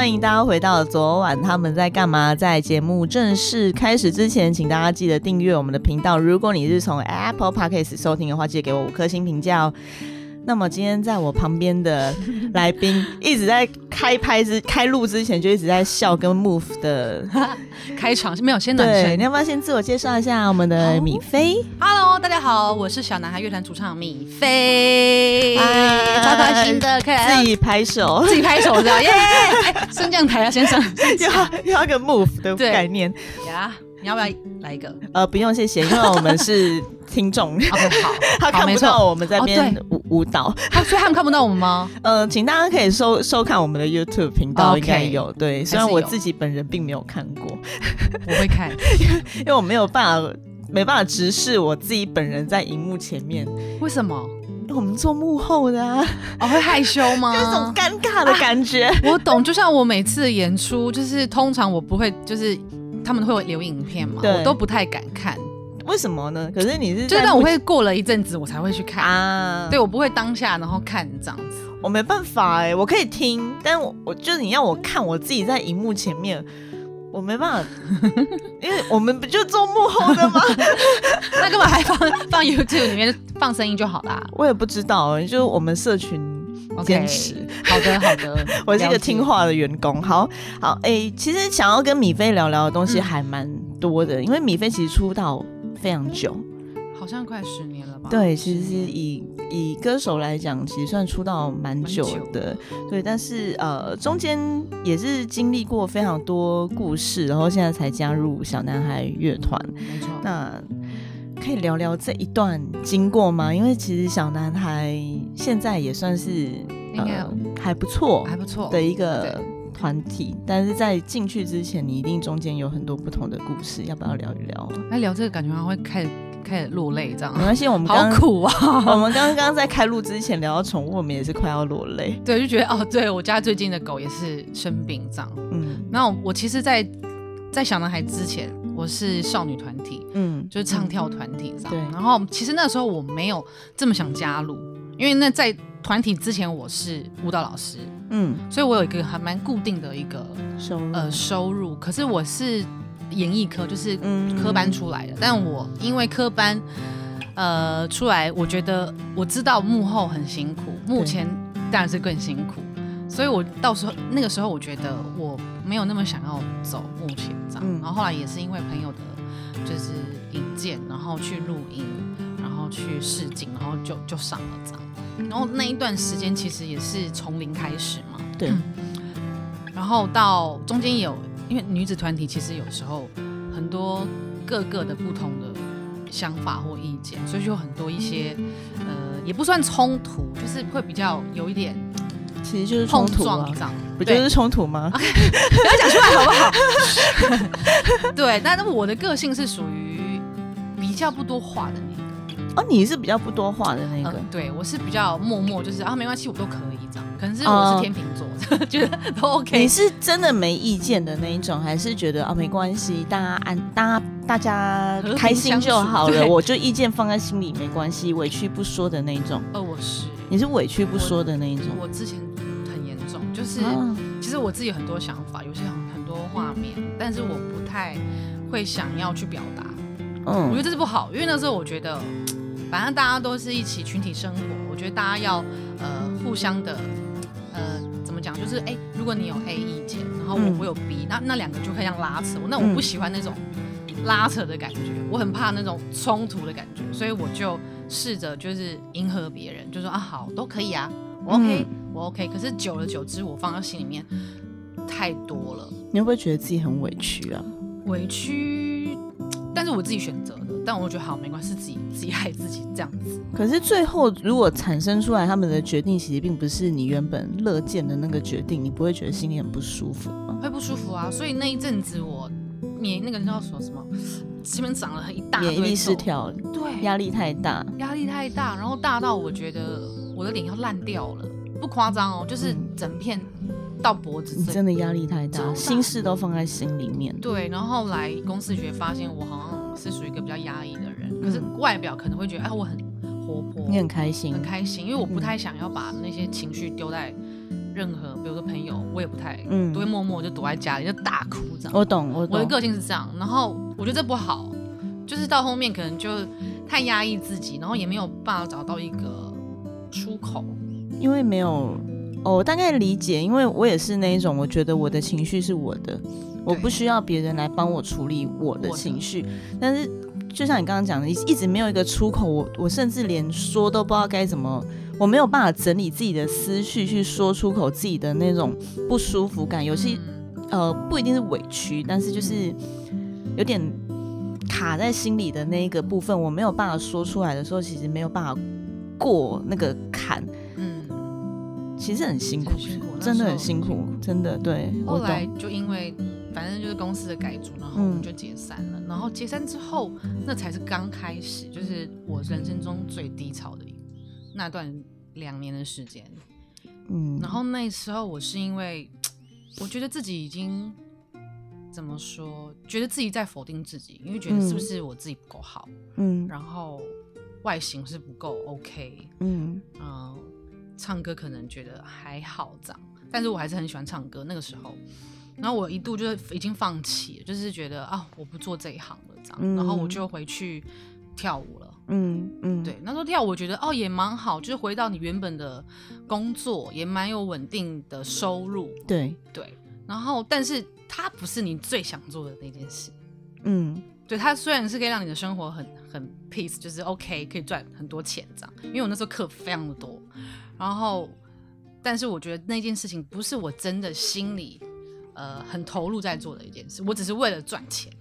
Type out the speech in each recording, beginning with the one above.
欢迎大家回到昨晚他们在干嘛？在节目正式开始之前，请大家记得订阅我们的频道。如果你是从 Apple Podcast 收听的话，记得给我五颗星评价哦。那么今天在我旁边的来宾一直在开拍之开录之前就一直在笑跟 move 的 开场没有先暖对，身你。要不要先自我介绍一下我们的米菲？Hello，大家好，我是小男孩乐团主唱米菲，哎超开心的，可以来自己拍手，自己拍手这样，耶！哎升降台啊，先生，要要一个 move 的概念。呀，你要不要来一个呃，不用谢谢，因为我们是 听众，？OK，好，他好没错看不到我们在哦边对舞舞蹈。他 所以他们看不到我们吗？呃，请大家可以收收看我们的 YouTube 频道应该有。对，虽然我自己本人并没有看过，我会看，因为我没有办法。没办法直视我自己本人在荧幕前面，为什么？我们做幕后的啊，哦，会害羞吗？有一种尴尬的感觉。我懂，就像我每次演出，就是通常我不会，就是他们会有留影片嘛，我都不太敢看，为什么呢？可是你是就是在幕但我会过了一阵子我才会去看。啊，对，我不会当下然后看这样子。我没办法哎、我可以听，但我我就是你要我看我自己在荧幕前面，我没办法，因为我们不就做幕后的吗？那干嘛还放放 YouTube 里面放声音就好啦我也不知道、欸，就是我们社群坚持。好 的好的，我是一个听话的员工。好好，哎、其实想要跟米菲聊聊的东西嗯还蛮多的，因为米菲其实出道非常久，好像快十年了吧？对，其实以以歌手来讲，其实算出道蛮久蛮久的，对。但是呃，中间也是经历过非常多故事，然后现在才加入小男孩乐团。没错。那可以聊聊这一段经过吗？因为其实小男孩现在也算是应该呃还不错还不错的一个团体，但是在进去之前，你一定中间有很多不同的故事，要不要聊一聊？哎，聊这个感觉好像会开始开始落泪这样没，关系，我们 好苦啊。我们刚刚在开录之前聊到宠物，我们也是快要落泪。对，就觉得哦，对我家最近的狗也是生病这样。嗯然后我其实在，在小男孩之前，我是少女团体，嗯，就是唱跳团体这样。对然后其实那时候我没有这么想加入，因为那在团体之前我是舞蹈老师，嗯，所以我有一个还蛮固定的一个收入呃收入。可是我是演艺科，就是嗯科班出来的，但我因为科班呃出来，我觉得我知道幕后很辛苦，目前当然是更辛苦。所以我到时候那个时候，我觉得我没有那么想要走目前这样。嗯。然后后来也是因为朋友的，就是引荐，然后去录音，然后去试镜，然后就就上了这样。然后那一段时间其实也是从零开始嘛，对，然后到中间有，因为女子团体其实有时候很多各个的不同的想法或意见，所以就有很多一些呃，也不算冲突，就是会比较有一点其实就是碰冲突不就是冲突吗？不要讲出来好不好？对，但是我的个性是属于比较不多话的那个。哦，你是比较不多话的那个嗯，，对我是比较默默，就是啊没关系，我都可以这样。可能是我哦是天秤座，觉 得都 OK。你是真的没意见的那一种，还是觉得啊没关系，大家安大家大家开心就好了，我就意见放在心里没关系，委屈不说的那一种。呃，我是你是委屈不说的那一种。我之前就是、啊其实我自己很多想法，有些很很多画面，但是我不太会想要去表达。嗯我觉得嗯这是不好，因为那时候我觉得，反正大家都是一起群体生活，我觉得大家要呃互相的呃怎么讲，就是哎、如果你有 A 意见，然后我嗯我有 B，、那那两个就可以这样拉扯。那我不喜欢那种拉扯的感觉，我很怕那种冲突的感觉，所以我就试着就是迎合别人，就说啊好都可以啊，我 OK、我 OK。可是久了久之，我放在心里面太多了。你会不会觉得自己很委屈啊？委屈，但是我自己选择的，但我觉得好没关系，自己自己害自己这样子。可是最后如果产生出来他们的决定，其实并不是你原本乐见的那个决定，你不会觉得心里很不舒服吗？会不舒服啊。所以那一阵子我免那个叫什么什么，前面长了很一大堆免疫力失痘，调，对，压力太大，压力太大，然后大到我觉得我的脸要烂掉了，不夸张哦，就是嗯整片到脖子这。你真的压力太大，心事都放在心里面。对，然后后来公司学发现我好像是属于一个比较压抑的人，可是嗯外表可能会觉得哎我很活泼，你很开心很，开心，因为我不太想要把那些情绪丢在任何，比如说朋友，我也不太，嗯都会默默就躲在家里就大哭这样。我懂，我懂。我的个性是这样，然后我觉得这不好，就是到后面可能就太压抑自己，然后也没有办法找到一个出口。因为没有，哦，我大概理解，因为我也是那一种，我觉得我的情绪是我的，我不需要别人来帮我处理我的情绪。但是就像你刚刚讲的，一一直没有一个出口，我我甚至连说都不知道该怎么，我没有办法整理自己的思绪去说出口自己的那种不舒服感，有些、嗯呃不一定是委屈，但是就是有点卡在心里的那一个部分，我没有办法说出来的时候，其实没有办法过那个坎。嗯，其实很辛苦，很辛苦真的很辛苦，真的对。我后来，就因为反正就是公司的改组，然后我们嗯就解散了。然后解散之后，那才是刚开始，就是我人生中最低潮的一那段两年的时间。嗯，然后那时候我是因为我觉得自己已经怎么说，觉得自己在否定自己，因为觉得是不是我自己不够好，嗯然后外形是不够 OK，嗯嗯、唱歌可能觉得还好这样，但是我还是很喜欢唱歌那个时候。然后我一度就是已经放弃了，就是觉得啊，我不做这一行了这样，嗯然后我就回去跳舞了。嗯嗯，对，那时候跳舞我觉得哦也蛮好，就是回到你原本的工作，也蛮有稳定的收入。对，对，然后但是它不是你最想做的那件事。嗯对，它虽然是可以让你的生活很很 peace，就是 OK，可以赚很多钱这样。因为我那时候课非常的多，然后但是我觉得那件事情不是我真的心里呃很投入在做的一件事，我只是为了赚钱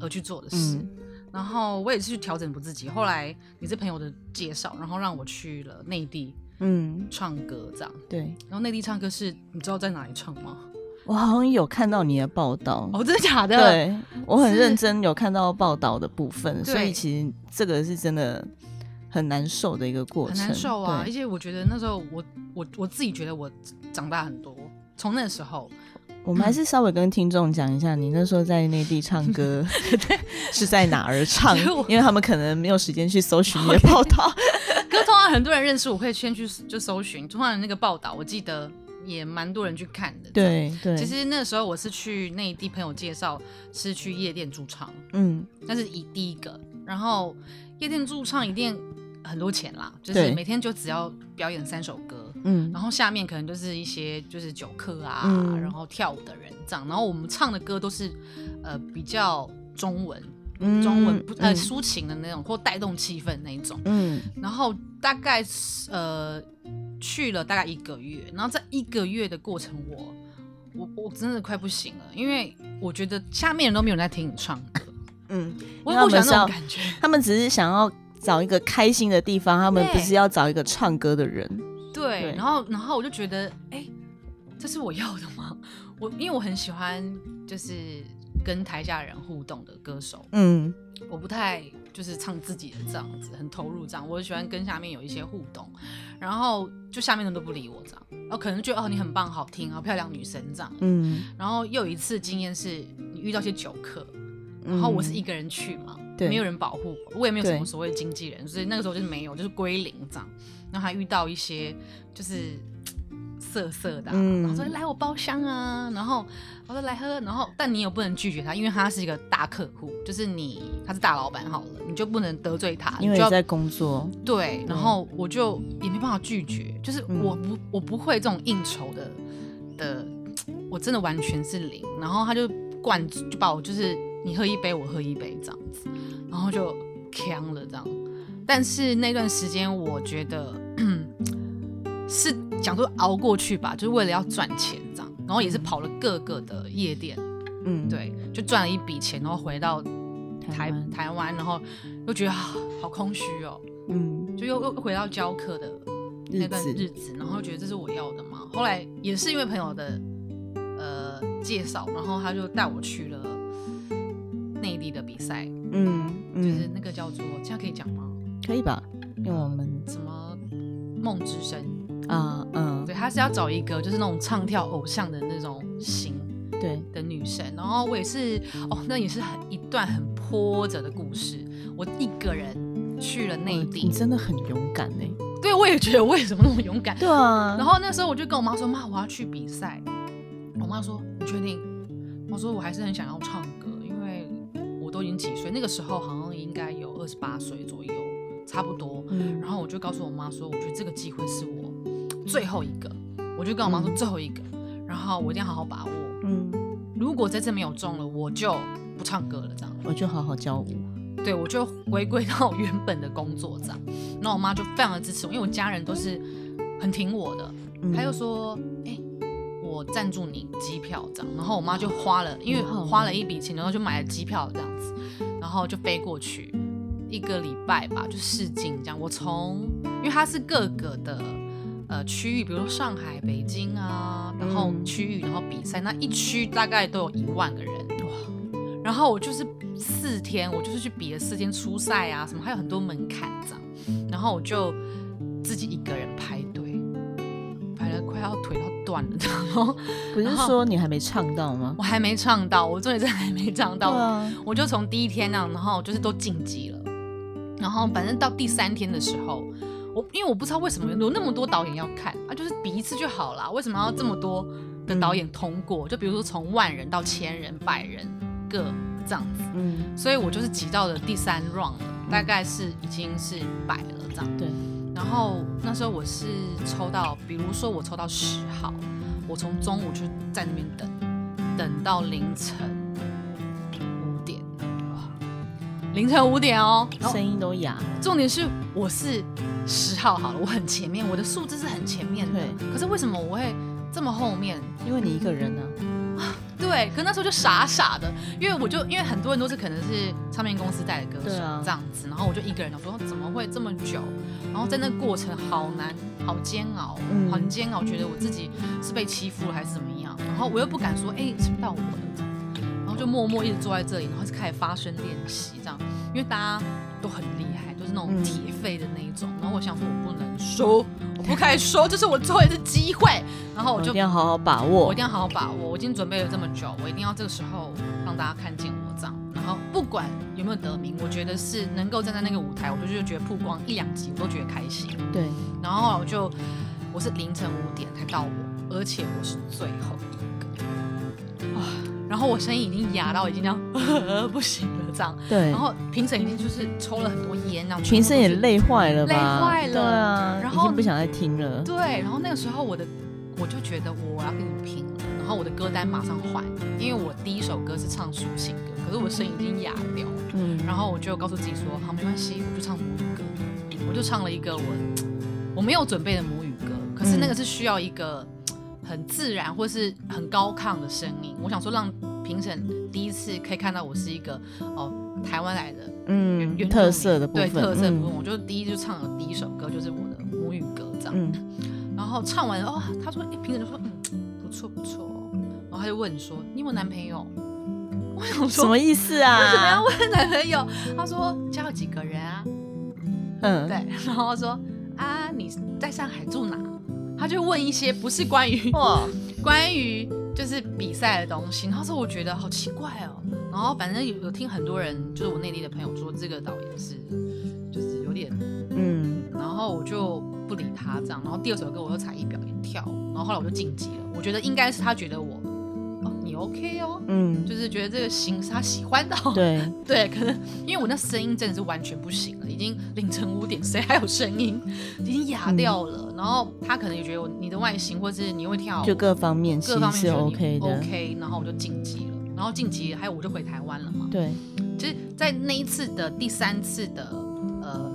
而去做的事。嗯然后我也是去调整我自己。后来你是朋友的介绍，然后让我去了内地嗯，唱歌这样。对，然后内地唱歌是你知道在哪里唱吗？我好像有看到你的报道。哦，真的假的？对，我很认真有看到报道的部分，所以其实这个是真的很难受的一个过程很，难受啊！而且我觉得那时候我我我自己觉得我长大很多，从那时候我们还是稍微跟听众讲一下，你那时候在内地唱歌 是在哪儿唱因为他们可能没有时间去搜寻 你的报道。可是通常很多人认识我，会先去就搜寻，通常那个报道，我记得也蛮多人去看的。对对，其实那时候我是去内地朋友介绍，是去夜店驻唱，嗯那是以第一个。然后夜店驻唱一定很多钱啦，就是每天就只要表演三首歌，嗯然后下面可能就是一些就是酒客啊，嗯然后跳舞的人这样。然后我们唱的歌都是呃比较中文，嗯中文不呃嗯抒情的那种，或带动气氛那一种。嗯然后大概是呃去了大概一个月，然后在一个月的过程我，我我真的快不行了，因为我觉得下面人都没有人在听你唱歌，嗯，我也不喜欢那种感觉。他们只是想要找一个开心的地方，他们不是要找一个唱歌的人。对，对然后然后我就觉得，哎，这是我要的吗？我因为我很喜欢就是跟台下人互动的歌手，嗯我不太就是唱自己的这样子，很投入这样。我喜欢跟下面有一些互动，然后就下面人都不理我这样，然后可能觉得哦你很棒，好听，好漂亮女生这样。嗯，然后又有一次经验是你遇到一些酒客，然后我是一个人去嘛，没有人保护我，我也没有什么所谓的经纪人，所以那个时候就是没有，就是归零这样。然后还遇到一些就是色色的、啊，嗯。然后说来我包厢啊，然后我说来喝，然后但你也不能拒绝他，因为他是一个大客户，就是你他是大老板好了，你就不能得罪他，你就要因为你在工作，对，然后我就也没办法拒绝，就是嗯。我不我不会这种应酬的的，我真的完全是零。然后他就灌就把我就是你喝一杯我喝一杯这样子，然后就呛了这样。但是那段时间我觉得 是讲说熬过去吧，就是为了要赚钱这样，然后也是跑了各个的夜店，嗯，对，就赚了一笔钱，然后回到台台湾，然后又觉得、啊、好空虚哦。嗯，就又又回到教课的那段日子。日子，然后觉得这是我要的嘛。后来也是因为朋友的呃介绍，然后他就带我去了比赛，嗯就是嗯，那个叫做这样可以讲吗？可以吧？因为我们什么梦之声？啊嗯，对，他是要找一个就是那种唱跳偶像的那种型对，的女生，然后我也是哦，那也是很一段很波折的故事。我一个人去了内哇地你，真的很勇敢呢。对，我也觉得为什么那么勇敢。对啊，然后那时候我就跟我妈说：“妈，我要去比赛。”我妈说：“你确定？”我说：“我还是很想要唱都已经几岁，那个时候好像应该有二十八岁左右，差不多。嗯然后我就告诉我妈说：“我觉得这个机会是我最后一个。”我就跟我妈说：“最后一个，然后我一定要好好把握。嗯，如果这次没有中了，我就不唱歌了。”这样。我就好好教舞。对，我就回归到原本的工作这样。然后我妈就非常的支持我，因为我家人都是很挺我的。嗯她又说：“哎、我赞助你机票这样。”然后我妈就花了，因为很花了一笔钱，然后就买了机票这样子，然后就飞过去一个礼拜吧，就试镜这样。我从，因为它是各个的。呃，区域比如说上海、北京啊，然后嗯区域，然后比赛，那一区大概都有一万个人哇。然后我就是四天，我就是去比了四天初赛啊，什么还有很多门槛这样。然后我就自己一个人排队，排了快要腿要断了，然后不是说你还没唱到吗？我还没唱到，我重点是还没唱到，啊，我就从第一天那样，然后就是都晋级了，然后反正到第三天的时候，我因为我不知道为什么有那么多导演要看啊，就是比一次就好了，为什么要这么多的导演通过？就比如说从万人到千人、百人各这样子，嗯，所以我就是挤到了第三 round 了，大概是已经是百了这样。对，然后那时候我是抽到，比如说我抽到十号，我从中午就在那边等，等到凌晨五点，哇，凌晨五点哦。声音都哑。重点是我是十号好了，我很前面，我的数字是很前面的。对可是为什么我会这么后面？因为你一个人呢、对，可那时候就傻傻的，因为我就因为很多人都是可能是唱片公司带的歌手、啊这样子，然后我就一个人我说怎么会这么久，然后在那过程好难、好煎熬、嗯很煎熬，觉得我自己是被欺负了还是怎么样，然后我又不敢说哎是不是到我了，然后就默默一直坐在这里，然后就开始发声练习这样，因为大家都很厉害，那种嗯铁肺的那一种，然后我想说我不能输，我不可以输，这是我最后一次机会，然后我就一定要好好把握我一。定要好好把握。我已经准备了这么久，我一定要这个时候让大家看见我这样。然后不管有没有得名，我觉得是能够站在那个舞台，我就觉得曝光一两集我都觉得开心。对，然后后来我就我是凌晨五点才到我，而且我是最后一个啊。然后我声音已经哑到已经这样 不行了这样。对然，后评审已经就是抽了很多烟，那样评审也全部都是累坏了吧？累坏了对啊，然后不想再听了。对，然后那个时候我的我就觉得我要跟你拼了，然后我的歌单马上换，因为我第一首歌是唱抒情歌，可是我声音已经哑掉了，嗯，然后我就告诉自己说，好没关系，我就唱母语歌，我就唱了一个我我没有准备的母语歌，可是那个是需要一个很自然或是很高亢的声音，我想说让评审第一次可以看到我是一个哦台湾来的嗯特色的部分，对特色的部分，嗯我就第一就唱了第一首歌就是我的母语歌这样。嗯，然后唱完哦，他说，诶评审就说，嗯，不错不错哦。然后他就问说，你有没有男朋友？我想说，什么意思啊为什么要啊？问男朋友？他说家有几个人啊？嗯，对，然后说啊，你在上海住哪？他就问一些不是关于哦，关于就是比赛的东西，然后说我觉得好奇怪哦。然后反正有有听很多人，就是我内地的朋友说这个导演是就是有点嗯，然后我就不理他这样，然后第二首歌我又才艺表演跳，然后后来我就晋级了。我觉得应该是他觉得我，OK 哦，嗯，就是觉得这个型是他喜欢的、哦。对，对，可能因为我那声音真的是完全不行了，已经凌晨五点，谁还有声音，已经哑掉了。然后他可能也觉得我你的外形或是你会跳舞，就各方面各方面是 OK 的，OK，然后我就晋级了。然后晋级，还有我就回台湾了嘛。对，其实在那一次的第三次的呃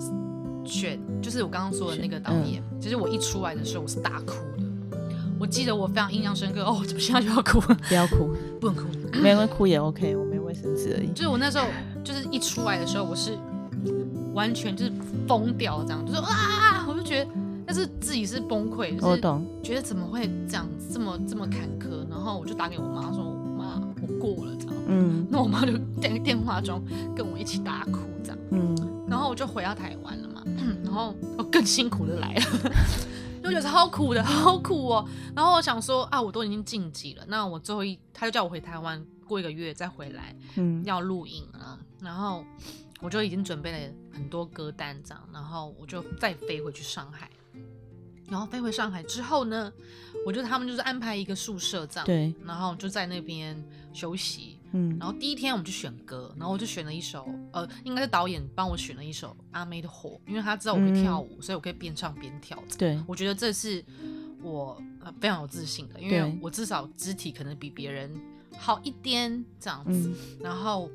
选，就是我刚刚说的那个导演，嗯其实我一出来的时候我是大哭的。我记得我非常印象深刻哦，怎么现在就要哭？不要哭，不能哭。没关系，哭也 OK，我没卫生纸而已。就是我那时候就是一出来的时候，我是完全就是疯掉这样，就是啊，我就觉得但是自己是崩溃，就是我懂，觉得怎么会这样子这么这么坎坷，然后我就打给我妈说，妈，我过了这样。嗯那我妈就在电话中跟我一起大哭这样。嗯，然后我就回到台湾了嘛，然后我更辛苦的来了，就觉得好苦的，好苦哦。然后我想说啊，我都已经晋级了，那我最后一，他就叫我回台湾过一个月再回来嗯要录影了。然后我就已经准备了很多歌单这样，然后我就再飞回去上海。然后飞回上海之后呢，我觉得他们就是安排一个宿舍这样，对，然后就在那边休息。嗯然后第一天我们就选歌，然后我就选了一首，呃，应该是导演帮我选了一首阿妹的《火》，因为他知道我会跳舞，所以我可以边唱边跳。对，我觉得这是我、呃、非常有自信的，因为我至少肢体可能比别人好一点这样子。嗯然后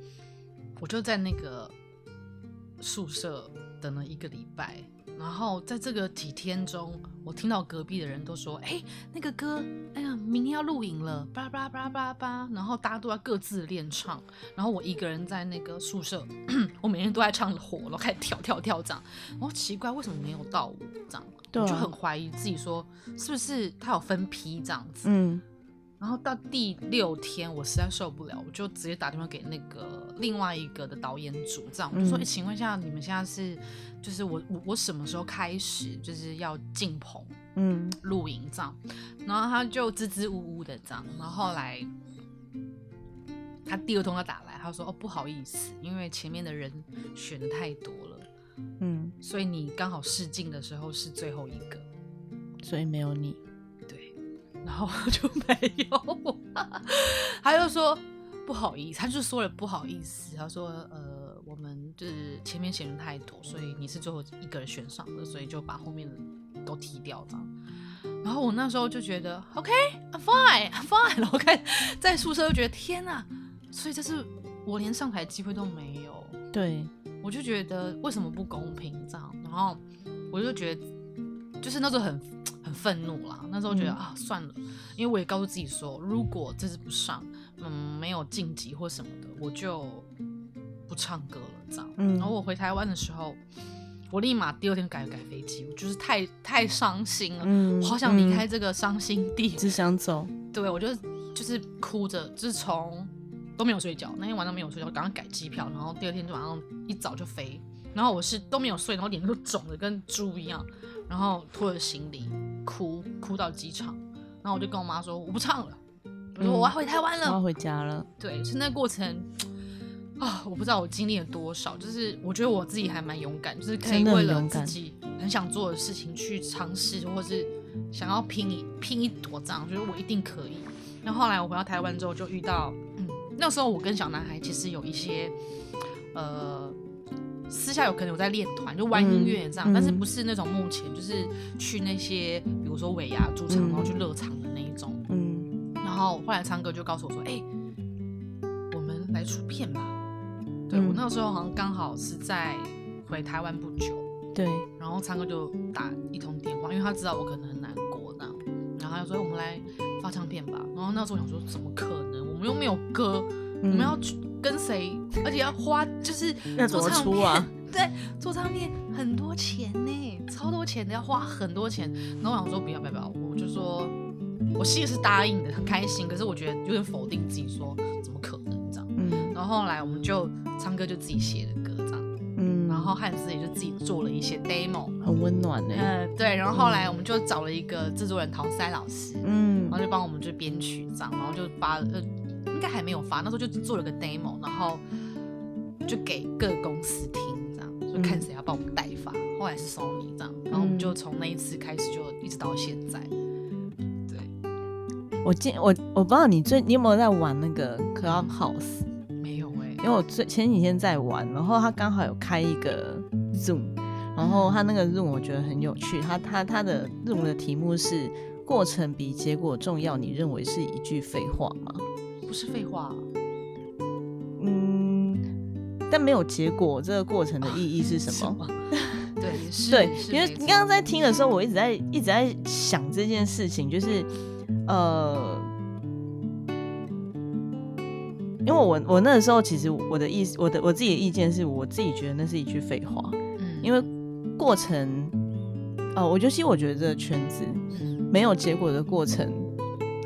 我就在那个宿舍等了一个礼拜，然后在这个几天中，我听到隔壁的人都说：“哎、那个歌，哎呀，明天要录影了，巴拉巴拉巴拉巴拉巴。”然后大家都在各自练唱，然后我一个人在那个宿舍，我每天都在唱火，然后开始跳跳跳这样。然后奇怪，为什么没有到我这样？我就很怀疑自己说，是不是他有分批这样子？嗯然后到第六天，我实在受不了，我就直接打电话给那个另外一个的导演组，这样我就说：“嗯哎、请问一下，你们现在是，就是我我我什么时候开始就是要进棚嗯露营这样？”然后他就支支吾吾的这样，然后后来他第二通他打来，他说：“哦，不好意思，因为前面的人选的太多了，嗯，所以你刚好试镜的时候是最后一个。”所以没有你。对，然后就没有，他就说不好意思，他就说了不好意思，他说呃，我们就是前面选人太多，所以你是最后一个人选上的，所以就把后面的都踢掉这样。然后我那时候就觉得 OK，I'm fine，I'm fine，然后看在宿舍就觉得天哪，所以这是我连上台机会都没有，对，我就觉得为什么不公平这样，然后我就觉得就是那时候很很愤怒啦。那时候觉得、嗯啊算了，因为我也告诉自己说，如果这次不上，嗯，没有晋级或什么的，我就不唱歌了这样。嗯然后我回台湾的时候，我立马第二天改改飞机，我就是太太伤心了，嗯我好想离开嗯这个伤心地。只想走。对我就就是哭着，就是从都没有睡觉，那天晚上没有睡觉，赶快改机票，然后第二天就晚上一早就飞。然后我是都没有睡，然后脸都肿的跟猪一样，然后拖着行李哭哭到机场，然后我就跟我妈说我不唱了，我说嗯我要回台湾了。我要回家了。对，是那过程啊，我不知道我经历了多少，就是我觉得我自己还蛮勇敢，就是可以为了自己很想做的事情去尝试，或是想要拼一拼一坨这样，觉得我一定可以。那后后来我回到台湾之后，就遇到，嗯，那时候我跟小男孩其实有一些，呃，私下有可能有在练团，就玩音乐这样，嗯但是不是那种目前就是去那些，比如说尾牙驻场，嗯然后去乐场的那一种。嗯然后后来昌哥就告诉我说：“哎、我们来出片吧。”对、嗯我那个时候好像刚好是在回台湾不久，对，然后昌哥就打一通电话，因为他知道我可能很难过那样，然后他就说：“哎我们来发唱片吧。”然后那时候我想说：“怎么可能？我们又没有歌，我们要去跟谁？而且要花就是嗯那怎么做唱片出啊？对，做唱片很多钱呢，超多钱的，要花很多钱。然后我想说不要不要不要，我就说，我心里是答应的，很开心。可是我觉得有点否定自己说，怎么可能然后后来我们就唱歌就自己写的歌这样，嗯，然后汉斯也就自己做了一些 demo。很温暖呢。呃，对，然后后来我们就找了一个制作人陶塞老师，嗯然后就帮我们就编曲这样，然后就发呃，应该还没有发，那时候就做了个 demo，然后就给各公司听这样，就看谁要帮我们代发。后来是 Sony 这样，然后我们就从那一次开始就一直到现在。对，我今我我不知道你最你有没有在玩那个 Clubhouse？因为我最前几天在玩，然后他刚好有开一个 Zoom，然后他那个 Zoom 我觉得很有趣，他他他的 Zoom 的题目是过程比结果重要，你认为是一句废话吗？不是废话，嗯，但没有结果，这个过程的意义是什么？对，是，对，是因为你刚刚在听的时候，我一直在一直在想这件事情，就是呃，因为我我那个时候其实我的意思，我的我自己的意见是我自己觉得那是一句废话，嗯，因为过程，呃，我觉得其实我觉得这个圈子嗯没有结果的过程。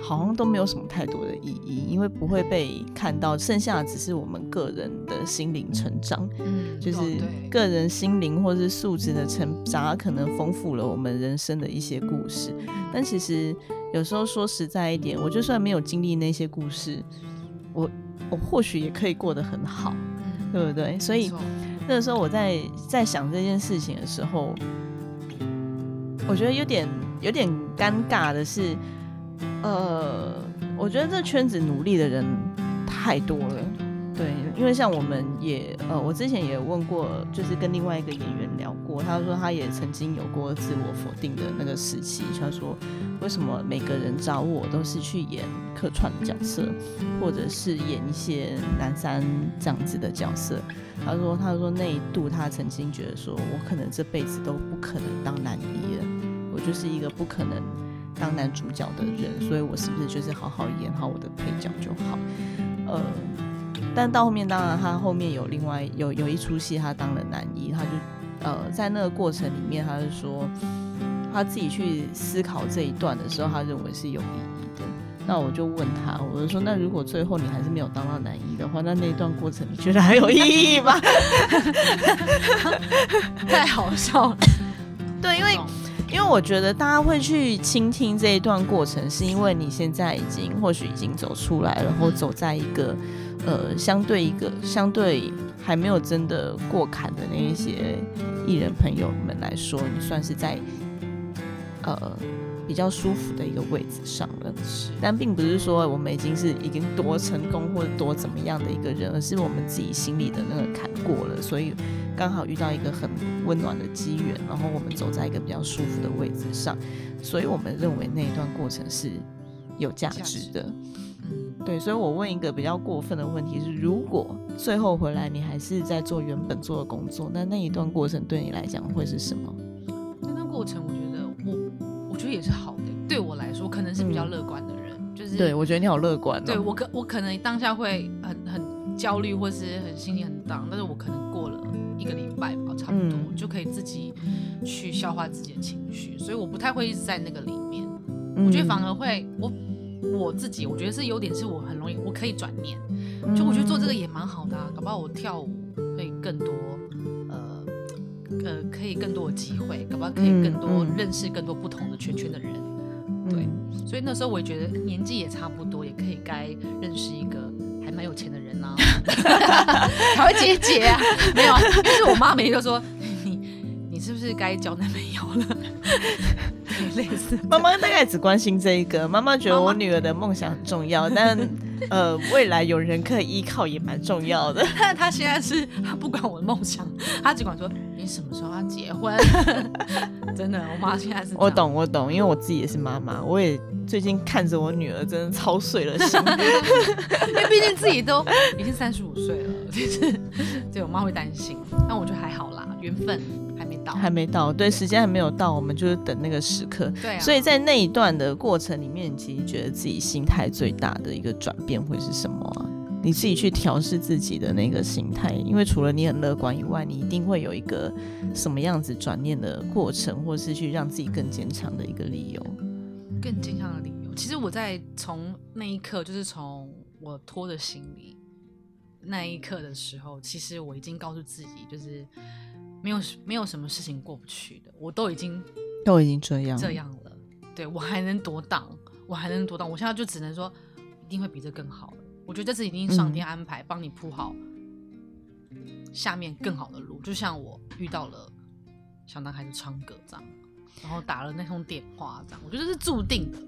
好像都没有什么太多的意义，因为不会被看到，剩下的只是我们个人的心灵成长。嗯，就是个人心灵或是素质的成长，可能丰富了我们人生的一些故事。但其实有时候说实在一点，我就算没有经历那些故事，我我或许也可以过得很好，嗯对不对？所以那个时候我在在想这件事情的时候，我觉得有点有点尴尬的是，呃，我觉得这圈子努力的人太多了。对，因为像我们也呃，我之前也问过，就是跟另外一个演员聊过，他说他也曾经有过自我否定的那个时期。他说，为什么每个人找我都是去演客串的角色，或者是演一些男三这样子的角色？他说，他说那一度他曾经觉得说，我可能这辈子都不可能当男一了，我就是一个不可能当男主角的人，所以我是不是就是好好演好我的配角就好？呃。但到后面，当然他后面有另外有有一出戏，他当了男一，他就呃在那个过程里面，他就说他自己去思考这一段的时候，他认为是有意义的。那我就问他，我就说，那如果最后你还是没有当到男一的话，那那一段过程你觉得还有意义吗？太好笑了。对，因为 因为我觉得大家会去倾听这一段过程，是因为你现在已经或许已经走出来了，然后走在一个。呃，相对一个相对还没有真的过坎的那一些艺人朋友们来说，你算是在呃比较舒服的一个位置上了。但并不是说我们已经是已经多成功或者多怎么样的一个人，而是我们自己心里的那个坎过了，所以刚好遇到一个很温暖的机缘，然后我们走在一个比较舒服的位置上，所以我们认为那一段过程是有价值的。对，所以我问一个比较过分的问题是：如果最后回来你还是在做原本做的工作，那那一段过程对你来讲会是什么？那段过程，我觉得我我觉得也是好的。对我来说，可能是比较乐观的人，就是对我觉得你好乐观。对我可我可能当下会很很焦虑，或是很心情很 down，但是我可能过了一个礼拜吧，差不多就可以自己去消化自己的情绪，所以我不太会一直在那个里面。我觉得反而会我。我自己我觉得是优点，是我很容易，我可以转念，就我觉得做这个也蛮好的啊，搞不好我跳舞会更多，呃呃，可以更多的机会，搞不好可以更多认识更多不同的圈圈的人，对，所以那时候我也觉得年纪也差不多，也可以该认识一个还蛮有钱的人 啊，还会姐姐啊，没有，就是我妈每天都说 你你是不是该交男朋友了？类似，妈妈大概只关心这一个。妈妈觉得我女儿的梦想很重要，但呃，未来有人可以依靠也蛮重要的。但 她现在是不管我的梦想，她只管说你什么时候要结婚。真的，我妈现在是。我懂，我懂，因为我自己也是妈妈，我也最近看着我女儿，真的操碎了心。因为毕竟自己都已经三十五岁了，就是对我妈会担心，但我觉得还好啦，缘分。还没到，还没到，对，时间还没有到，我们就是等那个时刻。对，所以在那一段的过程里面，其实觉得自己心态最大的一个转变会是什么啊？你自己去调试自己的那个心态，因为除了你很乐观以外，你一定会有一个什么样子转念的过程，或是去让自己更坚强的一个理由。更坚强的理由，其实我在从那一刻，就是从我拖着行李那一刻的时候，其实我已经告诉自己，就是。没有没有什么事情过不去的，我都已经都已经这样这样了，对我还能多挡，我还能多挡，我现在就只能说一定会比这更好我觉得这次一定上天安排，帮你铺好下面更好的路。就像我遇到了小男孩的唱歌这样，然后打了那通电话这样，我觉得是注定的。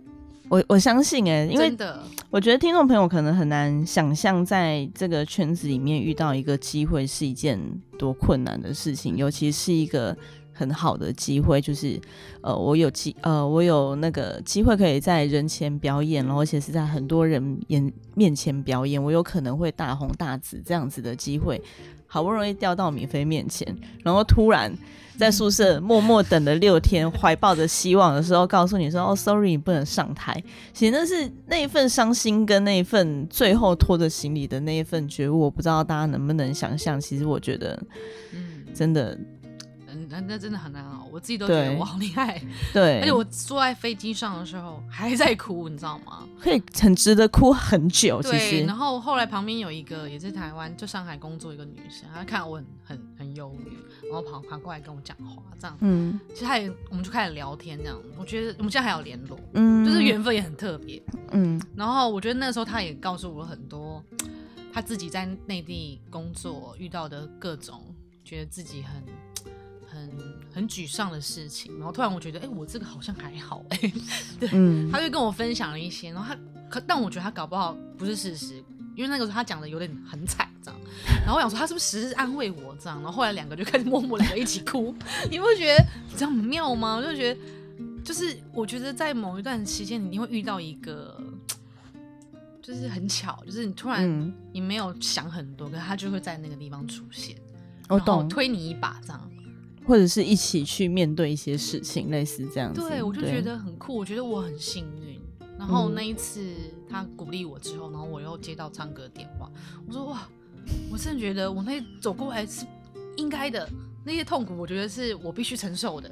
我我相信哎，因为我觉得听众朋友可能很难想象，在这个圈子里面遇到一个机会是一件多困难的事情，尤其是一个很好的机会，就是呃，我有机呃，我有那个机会可以在人前表演，然后而且是在很多人眼面前表演，我有可能会大红大紫这样子的机会，好不容易掉到米菲面前，然后突然。在宿舍 默默等了六天，怀抱着希望的时候，告诉你说：“哦，sorry，你不能上台。”其实那是那一份伤心，跟那一份最后拖着行李的那一份觉悟，我不知道大家能不能想象。其实我觉得，嗯，真的。那那真的很难熬，我自己都觉得我好厉害。对，而且我坐在飞机上的时候还在哭，你知道吗？可以很值得哭很久。其实，然后后来旁边有一个也是台湾，就上海工作一个女生，她看我很很很忧郁，然后跑跑过来跟我讲话，这样。嗯，其实她也，我们就开始聊天，这样。我觉得我们现在还有联络，嗯，就是缘分也很特别。嗯，然后我觉得那时候她也告诉我很多，她自己在内地工作遇到的各种。觉得自己很很很沮丧的事情，然后突然我觉得，哎、我这个好像还好、哎，对，嗯他就跟我分享了一些，然后他可但我觉得他搞不好不是事实，因为那个时候他讲的有点很惨这样，然后我想说他是不是实时安慰我这样，然后后来两个就开始默默两个一起哭，你不觉得这样很妙吗？我就觉得就是我觉得在某一段期间，你一定会遇到一个。就是很巧，就是你突然嗯，你没有想很多，可是他就会在那个地方出现，然后我懂，推你一把这样。或者是一起去面对一些事情，类似这样子。对，我就觉得很酷，我觉得我很幸运。然后嗯那一次他鼓励我之后，然后我又接到唱歌电话，我说哇，我真的觉得我那走过来是应该的，那些痛苦我觉得是我必须承受的，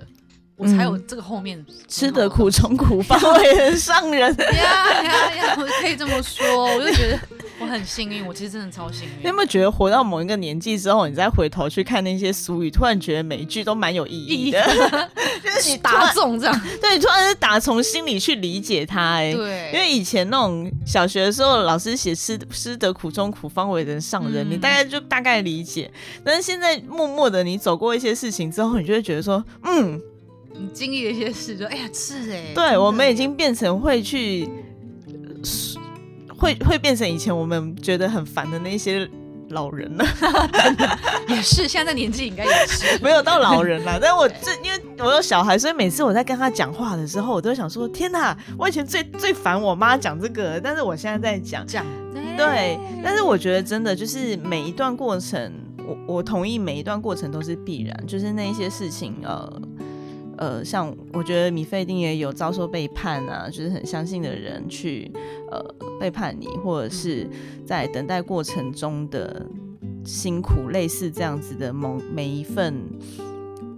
我才有这个后面嗯吃得苦中苦，方为人上人。呀呀呀！我可以这么说，我就觉得我很幸运，我其实真的超幸运。你有没有觉得活到某一个年纪之后，你再回头去看那些俗语，突然觉得每一句都蛮有意义的，就是你打然中这样？对，突然是打从心里去理解它、哎，对，因为以前那种小学的时候，老师写吃吃得苦中苦，方为人上人，嗯。你大概就大概理解。但是现在默默的你走过一些事情之后，你就会觉得说，嗯，你经历了一些事，就哎呀是哎，对我们已经变成会去，呃会会变成以前我们觉得很烦的那些老人了。也是现在年纪应该也是 没有到老人了，但我这因为我有小孩，所以每次我在跟他讲话的时候，我都想说：天哪！我以前最最烦我妈讲这个，但是我现在在讲。讲对，但是我觉得真的就是每一段过程，我我同意每一段过程都是必然，就是那一些事情，呃呃，像我觉得米菲一定也有遭受背叛啊，就是很相信的人去呃背叛你，或者是在等待过程中的辛苦，类似这样子的某每一份。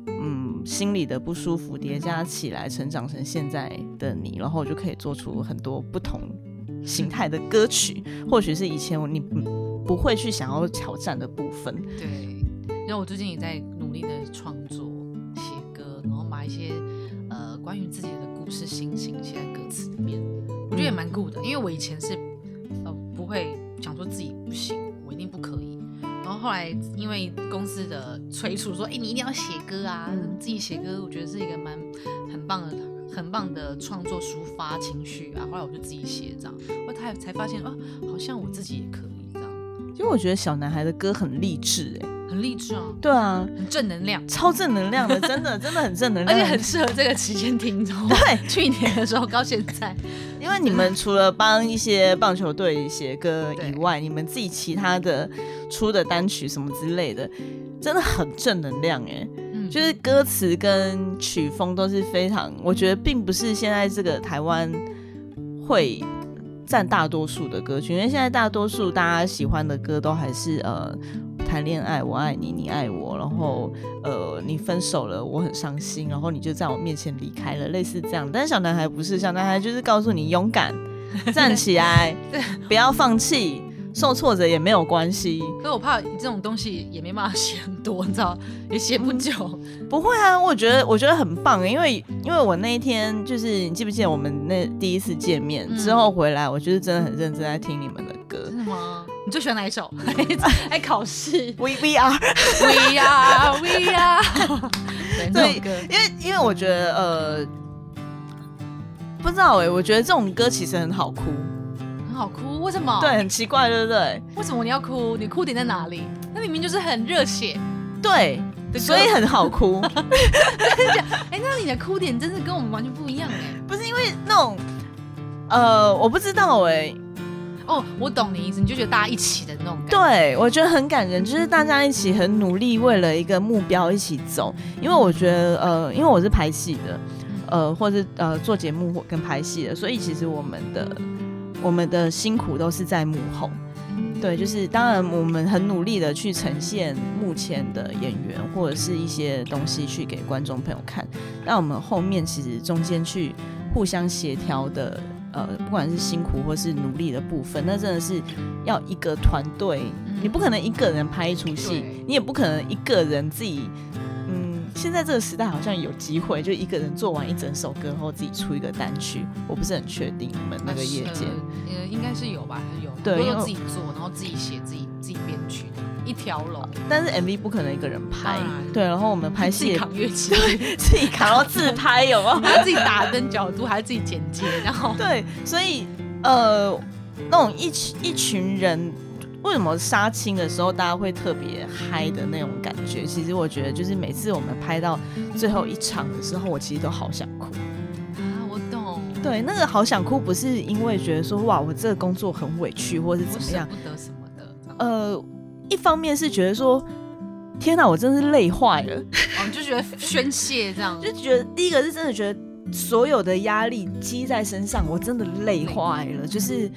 嗯，心里的不舒服叠加起来，成长成现在的你，然后就可以做出很多不同形态的歌曲，或许是以前你不会去想要挑战的部分。对。因为我最近也在努力的创作、把一些呃关于自己的故事、心情写在歌词里面，我觉得也蛮酷的。因为我以前是呃不会想说自己不行，我一定不可以。然后后来因为公司的催促说，哎、你一定要写歌啊，嗯自己写歌，我觉得是一个蛮很棒的。很棒的创作抒发情绪啊，后来我就自己写这样，我才才发现啊，好像我自己也可以其实我觉得小男孩的歌很励志，哎，很励志哦，对啊，很正能量。超正能量的，真的真的很正能量，而且很适合这个期间听？对，去年的时候到现在，因为你们除了帮一些棒球队写歌以外，你们自己其他的出的单曲什么之类的，真的很正能量哎。嗯，就是歌词跟曲风都是非常，我觉得并不是现在这个台湾会占大多数的歌曲，因为现在大多数大家喜欢的歌都还是呃谈恋爱，我爱你，你爱我，然后呃你分手了，我很伤心，然后你就在我面前离开了，类似这样。但是小男孩不是，小男孩就是告诉你勇敢站起来，不要放弃。受挫折也没有关系，可是我怕这种东西也没办法写很多，你知道，也写不久。不会啊，我觉得我觉得很棒，因为因为我那一天就是你记不记得我们那第一次见面、嗯之后回来，我就是真的很认真在听你们的歌。真的吗？你最喜欢哪一首？还考试 We we are，？We are, we are。对，这对首歌，因为因为我觉得呃，不知道哎、我觉得这种歌其实很好哭，很好哭，为什么？对，，很奇怪，对不对？为什么你要哭？你哭点在哪里？那明明就是很热血。对，所以很好哭，哎，那你的哭点真是跟我们完全不一样哎。不是因为那种呃，我不知道哎、哦，我懂你意思，你就觉得大家一起的那种感觉。对，我觉得很感人，就是大家一起很努力，为了一个目标一起走。因为我觉得，呃，因为我是拍戏的，呃，或是呃做节目或跟拍戏的，所以其实我们的我们的辛苦都是在幕后。嗯，对，就是当然我们很努力的去呈现目前的演员或者是一些东西去给观众朋友看，那我们后面其实中间去互相协调的，呃，不管是辛苦或是努力的部分，那真的是要一个团队，嗯你不可能一个人拍一出戏，你也不可能一个人自己。嗯，现在这个时代好像有机会，就一个人做完一整首歌后自己出一个单曲，我不是很确定你们那个业界。呃，应该是有吧，有，对因为很多都自己做，然后自己写、自己自己编曲的。一条龙，但是 MV 不可能一个人拍，对，然后我们拍戏自己也扛乐器，自己扛，然后自拍，有吗？还自己打灯角度，还要自己剪接，然后对，所以呃，那种一群一群人，为什么杀青的时候大家会特别嗨的那种感觉？其实我觉得，就是每次我们拍到最后一场的时候，我其实都好想哭。啊，我懂，对，那个好想哭，不是因为觉得说哇，我这个工作很委屈，或是怎么样不。得什么的，呃，一方面是觉得说，天哪，我真是累坏了，哦，就觉得宣泄这样，就觉得第一个是真的觉得所有的压力积在身上，我真的累坏了。就是，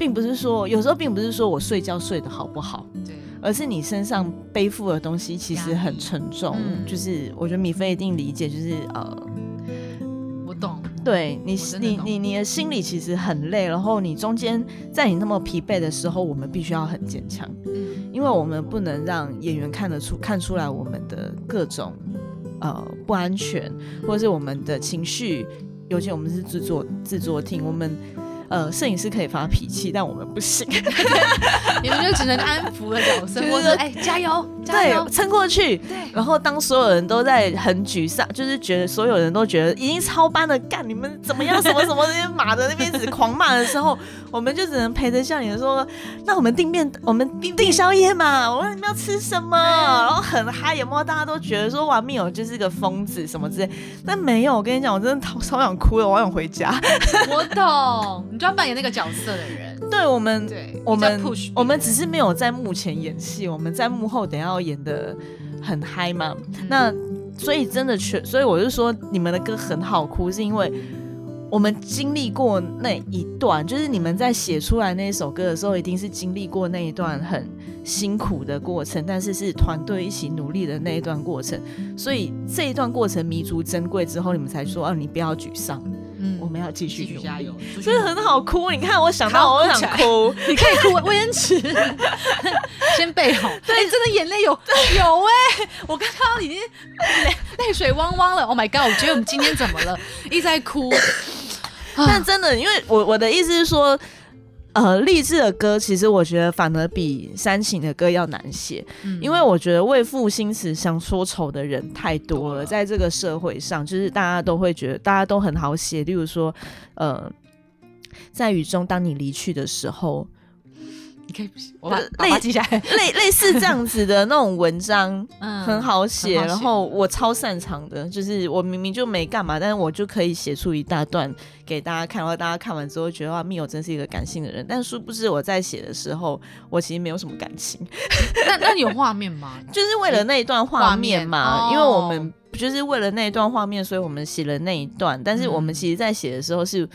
并不是说有时候并不是说我睡觉睡得好不好，对，而是你身上背负的东西其实很沉重。嗯就是我觉得米菲一定理解，就是呃，我懂，对你你你你的心里其实很累，然后你中间在你那么疲惫的时候，我们必须要很坚强。嗯，因为我们不能让演员看得出看出来我们的各种呃不安全，或者是我们的情绪，尤其我们是制作制作厅，我们呃摄影师可以发脾气，但我们不行，你们就只能安抚的角色，就是或者哎加油加油对，，撑过去。对，然后当所有人都在很沮丧，就是觉得所有人都觉得已经超班的，干你们怎么样，什么什么那些马的那边只狂骂的时候，我们就只能陪着笑脸说，那我们订面，我们订订宵夜嘛，我问你们要吃什么，然后很嗨，有没有？大家都觉得说哇，密友就是个疯子什么之类，但没有，我跟你讲，我真的超超想哭了，我好想回家。我懂，你就要扮演那个角色的人，对我们，对，我们我们只是没有在幕前演戏，我们在幕后等下要演的很嗨嘛。嗯那所以真的全，所以我就说你们的歌很好哭，是因为我们经历过那一段，就是你们在写出来那一首歌的时候，一定是经历过那一段很辛苦的过程，但是是团队一起努力的那一段过程。所以这一段过程弥足珍贵之后，你们才说啊，你不要沮丧，嗯我们要继续努力加油，真的很好哭。你看，我想到我就想哭。你可以哭，我延迟，先备好。对、真的眼泪有有哎、我刚刚已经泪泪水汪汪了。Oh my god！我觉得我们今天怎么了？一直在哭。但真的，因为我我的意思是说，呃，励志的歌其实我觉得反而比煽情的歌要难写，嗯。因为我觉得为赋新词想说愁的人太，多了在这个社会上，就是大家都会觉得大家都很好写，例如说，呃，在雨中当你离去的时候，你可以，我把类记下来。类类似这样子的那种文章。嗯很好写，然后我超擅长的，就是我明明就没干嘛，但是我就可以写出一大段给大家看，然后大家看完之后觉得哇，密友真是一个感性的人。但殊不知我在写的时候，我其实没有什么感情，那那你有画面吗？就是为了那一段画面嘛，因为我哦们就是为了那一段画面，所以我们写了那一段。但是我们嗯其实在写的时候是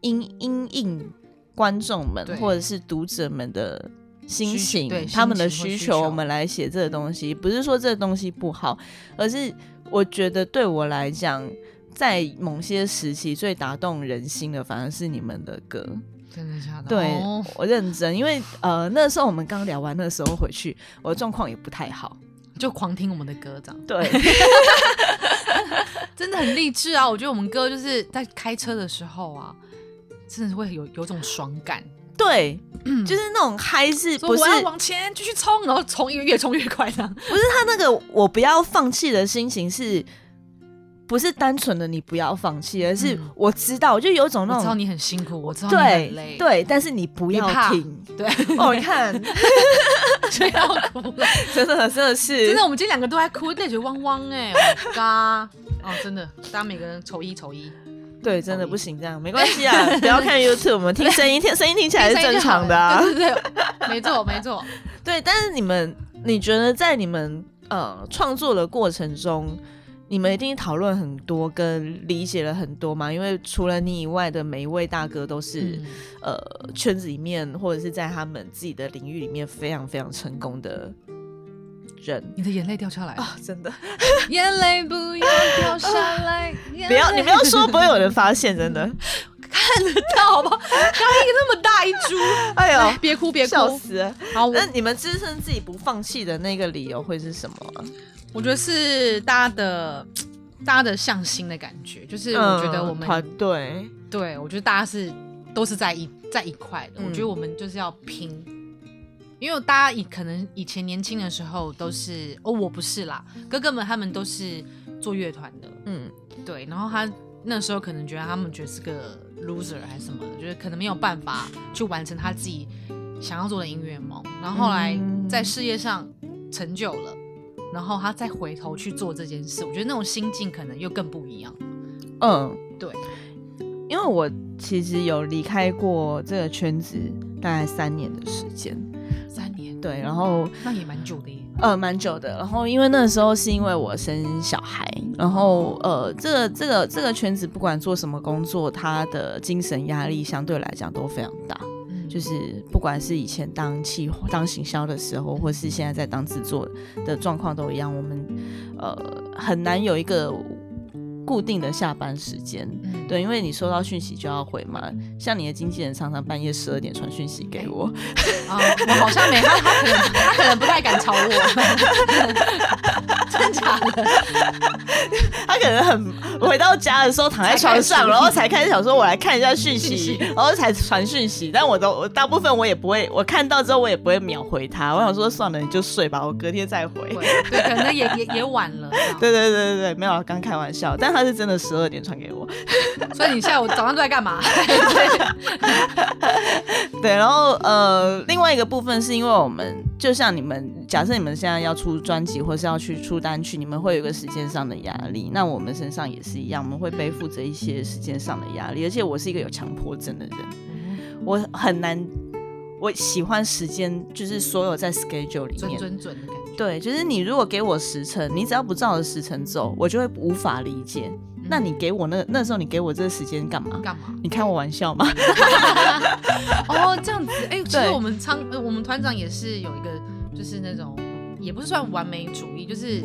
因因应观众们或者是读者们的。心情，他们的需求，我们来写这个东西，不是说这个东西不好，而是我觉得对我来讲，在某些时期最打动人心的，反而是你们的歌。真的假的？对、哦我认真，因为呃那时候我们刚聊完，那时候回去，我的状况也不太好。就狂听我们的歌，这样对，真的很励志啊！我觉得我们歌就是在开车的时候啊，真的是会有有种爽感，对，就是那种嗨是不是我要往前继续冲，然后冲越越冲越快这样。不是他那个我不要放弃的心情是。不是单纯的你不要放弃，而是嗯我知道，就有一种那种我知道你很辛苦，我知道你很累，对，但是你不要停。对，哦，你看，就要哭了。真的真的是，真的，我们今天两个都在哭，泪水汪汪哎、欸、，Oh my god！哦，真的，大家每个人瞅一瞅一，对，真的不行，这样 没关系啊，不要看 YouTube，我们听声音，听声音听起来是正常的啊。对对对，没错没错。对，但是你们，你觉得在你们呃创作的过程中，你们一定讨论很多，跟理解了很多嘛？因为除了你以外的每一位大哥都是、嗯呃圈子里面或者是在他们自己的领域里面非常非常成功的人你的眼泪掉下来了，啊，真的，眼泪不要掉下来，不要你不要说，不会有人发现，真的。看得到好不好？刚刚一个那么大一株，哎 哎呦，别哭别哭。笑死！好，那你们支撑自己不放弃的那个理由会是什么啊？我觉得是大家的大家的向心的感觉，就是我觉得我们、嗯团队，对我觉得大家是都是在一在一块的，嗯我觉得我们就是要拼，因为大家以可能以前年轻的时候都是哦，我不是啦，哥哥们他们都是做乐团的，嗯，对，然后他那时候可能觉得他们觉得是个 loser 还是什么的，就是可能没有办法去完成他自己想要做的音乐梦，然后后来嗯。在事业上成就了，然后他再回头去做这件事，我觉得那种心境可能又更不一样。嗯，对，因为我其实有离开过这个圈子大概三年的时间，对，然后那也蛮久的耶。呃蛮久的，然后因为那时候是因为我生小孩，然后呃这个这个这个圈子不管做什么工作，他的精神压力相对来讲都非常大。嗯就是不管是以前当企划当行销的时候，或是现在在当制作的状况都一样，我们呃很难有一个固定的下班时间。嗯对，因为你收到讯息就要回嘛，像你的经纪人常常半夜十二点传讯息给我，啊、我好像没他，他可能他可能不太敢吵我，真假的？他可能很回到家的时候躺在床上，然后才开始想说我来看一下讯息息，然后才传讯息，但我都我大部分我也不会，我看到之后我也不会秒回他，我想说算了你就睡吧，我隔天再回。对对，可能也也也晚了。对对对对对，没有刚开玩笑，但他是真的十二点传给我。所以你下午早上都在干嘛？对，然后呃，另外一个部分是因为我们就像你们，假设你们现在要出专辑或是要去出单曲，你们会有一个时间上的压力。那我们身上也是一样，我们会背负着一些时间上的压力。而且我是一个有强迫症的人，我很难，我喜欢时间，就是所有在 schedule 里面。准准准的。对，就是你如果给我时辰，你只要不照着时辰走，我就会无法理解。那你给我那那时候你给我这个时间干嘛？干嘛？你开我玩笑吗？哦，这样子，哎、其实我们仓，呃我们团长也是有一个，就是那种，也不是算完美主义，就是，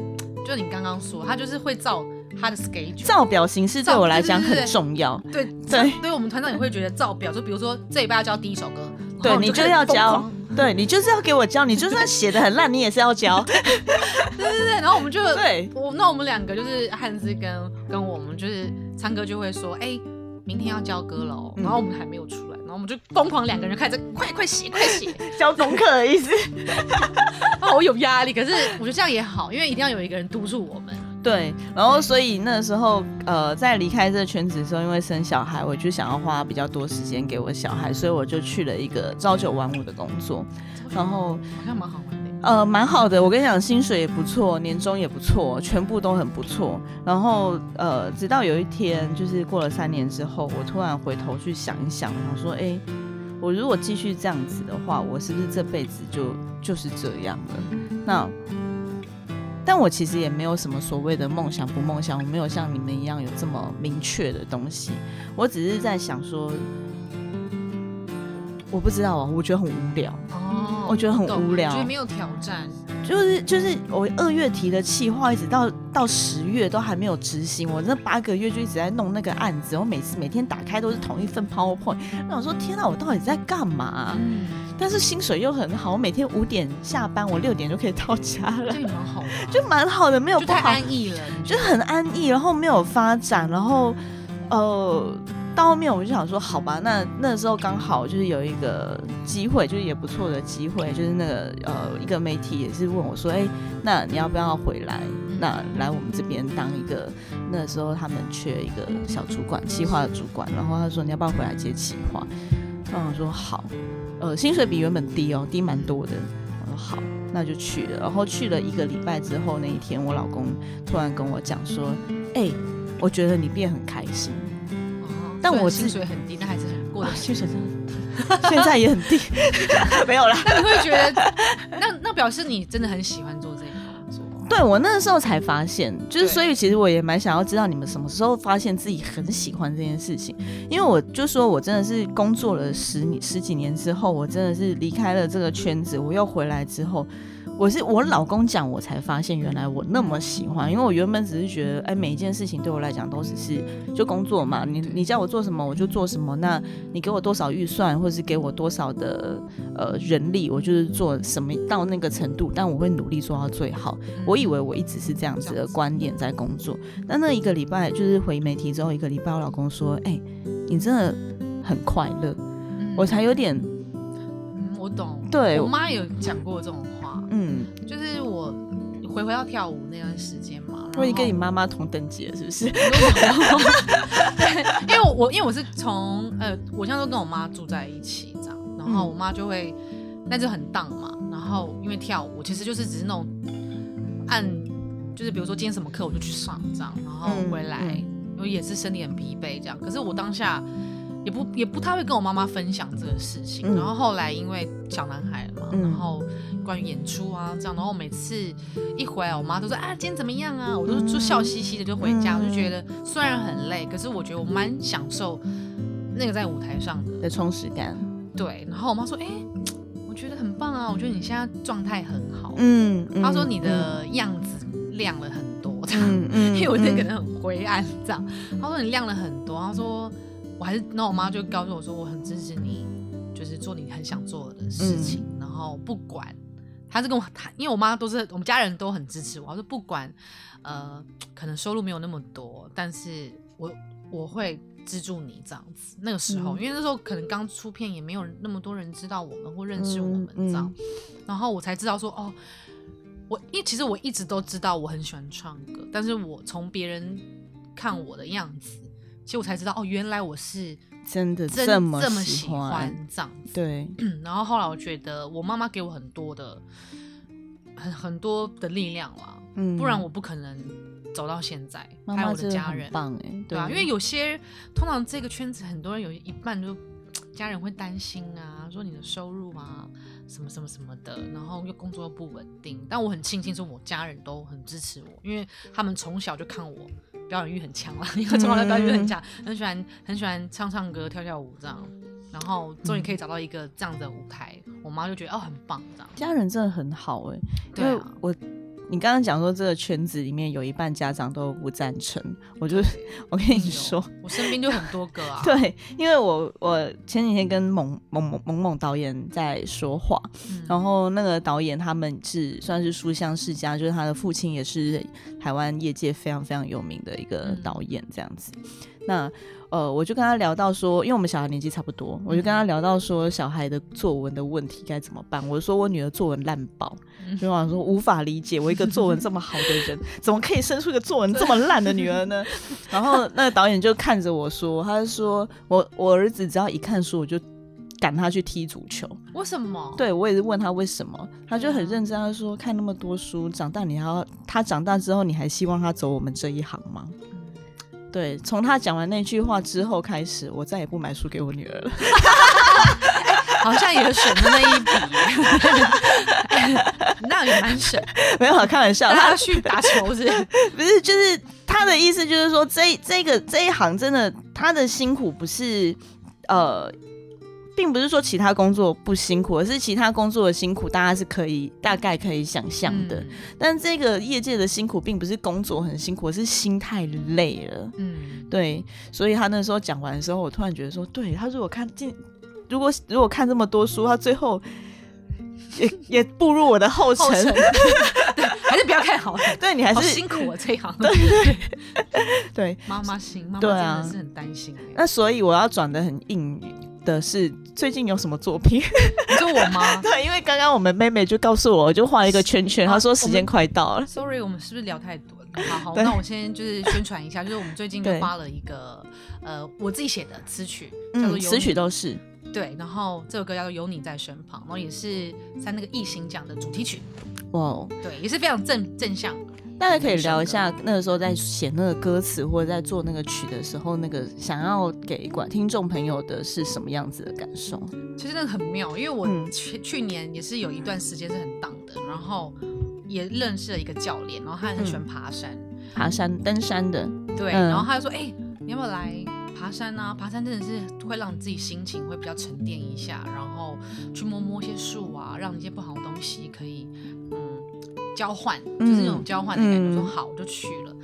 就你刚刚说，他就是会照他的 schedule，照表形式对我来讲很对对对重要。对对对，我们团长也会觉得照表，就比如说这一拜要教第一首歌，然对你就要教对你就是要给我教，你就算写的很烂，你也是要教。对对对，然后我们就对我那我们两个就是汉字跟跟我们就是昌哥就会说，哎、明天要交歌了哦，嗯然后我们还没有出来，然后我们就疯狂两个人开始快快写快写，交 功课的意思。好有压力。可是我觉得这样也好，因为一定要有一个人督促我们。对，然后所以那时候呃，在离开这个圈子的时候，因为生小孩，我就想要花比较多时间给我小孩，所以我就去了一个朝九晚五的工作，然后好像蛮好玩的。呃，蛮好的。我跟你讲，薪水也不错，年终也不错，全部都很不错。然后呃，直到有一天，就是过了三年之后，我突然回头去想一想，我想说，哎，我如果继续这样子的话，我是不是这辈子就就是这样了？那，但我其实也没有什么所谓的梦想不梦想，我没有像你们一样有这么明确的东西。我只是在想说，我不知道啊，我觉得很无聊。哦我觉得很无聊觉得没有挑战。就是就是我二月提的企划，一直到到十月都还没有执行。我那八个月就一直在弄那个案子，我每次每天打开都是同一份 PowerPoint。我想说，天哪，我到底在干嘛、嗯，但是薪水又很好，我每天五点下班，我六点就可以到家了这，也蛮好的啊，就蛮好的，没有就太不好，安逸了，就很安逸，然后没有发展，然后呃。到后面我就想说，好吧，那那时候刚好就是有一个机会，就是也不错的机会，就是那个呃一个媒体也是问我说，哎、那你要不要回来？那来我们这边当一个，那时候他们缺一个小主管，企划的主管，然后他说你要不要回来接企划？然后我说好，呃，薪水比原本低哦，低蛮多的。我说好，那就去了。然后去了一个礼拜之后，那一天我老公突然跟我讲说，哎、我觉得你变很开心。哦但我薪水很低，但还是很过薪水真的很低，现在也很低，没有啦。那你会觉得，那那表示你真的很喜欢。对我那个时候才发现，就是所以其实我也蛮想要知道你们什么时候发现自己很喜欢这件事情，因为我就说我真的是工作了十年十几年之后，我真的是离开了这个圈子，我又回来之后。我是我老公讲，我才发现原来我那么喜欢，因为我原本只是觉得，哎，每一件事情对我来讲都只是就工作嘛，你你叫我做什么我就做什么，那你给我多少预算，或者是给我多少的呃人力，我就是做什么到那个程度，但我会努力做到最好。我以为我一直是这样子的观点在工作，但那一个礼拜就是回媒体之后一个礼拜，我老公说：“哎、你真的很快乐。嗯我才有点，嗯，我懂，对我，妈有讲过这种话，嗯，就是我回回到跳舞那段时间嘛，我已经跟你然后妈妈同等级了，是不是？对，因为我我因为我是从呃，我现在都跟我妈住在一起这样，然后嗯。我妈就会，那就很荡嘛，然后因为跳舞其实就是只是那种按，就是比如说今天什么课我就去上这样，然后嗯回来，嗯。因为也是身体很疲惫这样，可是我当下也不也不太会跟我妈妈分享这个事情，嗯然后后来因为小男孩了嘛，嗯然后关于演出啊这样，然后每次一回来，我妈都说啊今天怎么样啊，我都就笑嘻嘻的就回家，嗯我就觉得虽然很累，可是我觉得我蛮享受那个在舞台上的的充实感，对。然后我妈说，哎、我觉得很棒啊，我觉得你现在状态很好。嗯，嗯她说你，的样子亮了很多，这样。嗯嗯，因为我那个嗯人很灰暗，这样。她说你亮了很多，她说我还是，那我妈就告诉我说，我很支持你，就是做你很想做的事情，嗯然后不管，她是跟我谈，因为我妈都是我们家人都很支持我，她说不管，呃，可能收入没有那么多，但是我我会资助你这样子。那个时候，嗯因为那时候可能刚出片，也没有那么多人知道我们或认识我们嗯这样，然后我才知道说哦。我因为其实我一直都知道我很喜欢唱歌，但是我从别人看我的样子，其实我才知道哦，原来我是真的这么这么喜喜欢，欢这样子。对，然后后来我觉得我妈妈给我很多的很很多的力量啦，嗯不然我不可能走到现在，还有我妈妈真的的家人很，棒哎，对啊，因为有些通常这个圈子很多人有一半就家人会担心啊，说你的收入啊什么什么什么的，然后又工作又不稳定。但我很庆幸是我家人都很支持我，因为他们从小就看我表演欲很强啦，因为从小表演欲很强，很喜欢很喜欢唱唱歌、跳跳舞这样。然后终于可以找到一个这样的舞台，我妈就觉得哦很棒这样。家人真的很好哎，因为对啊，我。你刚刚讲说这个圈子里面有一半家长都不赞成，我就我跟你说，我身边就很多个啊。对，因为我我前几天跟蒙蒙蒙蒙蒙导演在说话，嗯然后那个导演他们是算是书香世家，就是他的父亲也是台湾业界非常非常有名的一个嗯导演这样子。那呃，我就跟他聊到说，因为我们小孩年纪差不多，我就跟他聊到说小孩的作文的问题该怎么办。我说我女儿作文烂爆，嗯就想说无法理解，我一个作文这么好的人，怎么可以生出一个作文这么烂的女儿呢？然后那个导演就看着我说，他就说我我儿子只要一看书，我就赶他去踢足球。为什么？对我也是问他为什么，他就很认真，他说看那么多书，长大你还要他长大之后，你还希望他走我们这一行吗？嗯对，从他讲完那句话之后开始，我再也不买书给我女儿了。好像也省了那一笔，那也蛮省。没有开玩笑，他去打球是不是 不是就是他的意思就是说，这这个这一行真的他的辛苦不是呃。并不是说其他工作不辛苦，而是其他工作的辛苦，大家是可以大概可以想象的。嗯但这个业界的辛苦，并不是工作很辛苦，而是心太累了。嗯，对，所以他那时候讲完的时候，我突然觉得说，对他如果看进，如果如果看这么多书，他最后也也步入我的后尘。对，还是不要看好了。对你还是辛苦啊，这一行。对对，妈妈心，妈妈真的是很担心欸。那所以我要转的很硬的是，最近有什么作品？你说我吗 对，因为刚刚我们妹妹就告诉我，我就画一个圈圈，啊她说时间快到了。？Sorry，我们是不是聊太多了？好好，那我先就是宣传一下，就是我们最近就对发了一个呃我自己写的词曲，叫做嗯，词曲都是对，然后这首歌叫做《有你在身旁》，然后也是在那个异形奖的主题曲，哇哦。对，也是非常正正向。大家可以聊一下那个时候在写那个歌词或者在做那个曲的时候，那个想要给管听众朋友的是什么样子的感受？其实那个很妙，因为我嗯去、去年也是有一段时间是很荡的，然后也认识了一个教练，然后他很喜欢爬山，爬山、登山的，对，嗯然后他就说：“哎、你要不要来爬山啊？爬山真的是会让你自己心情会比较沉淀一下，然后去摸摸一些树啊，让一些不好的东西可以嗯交换，就是那种交换的感觉。嗯说好，我就去了。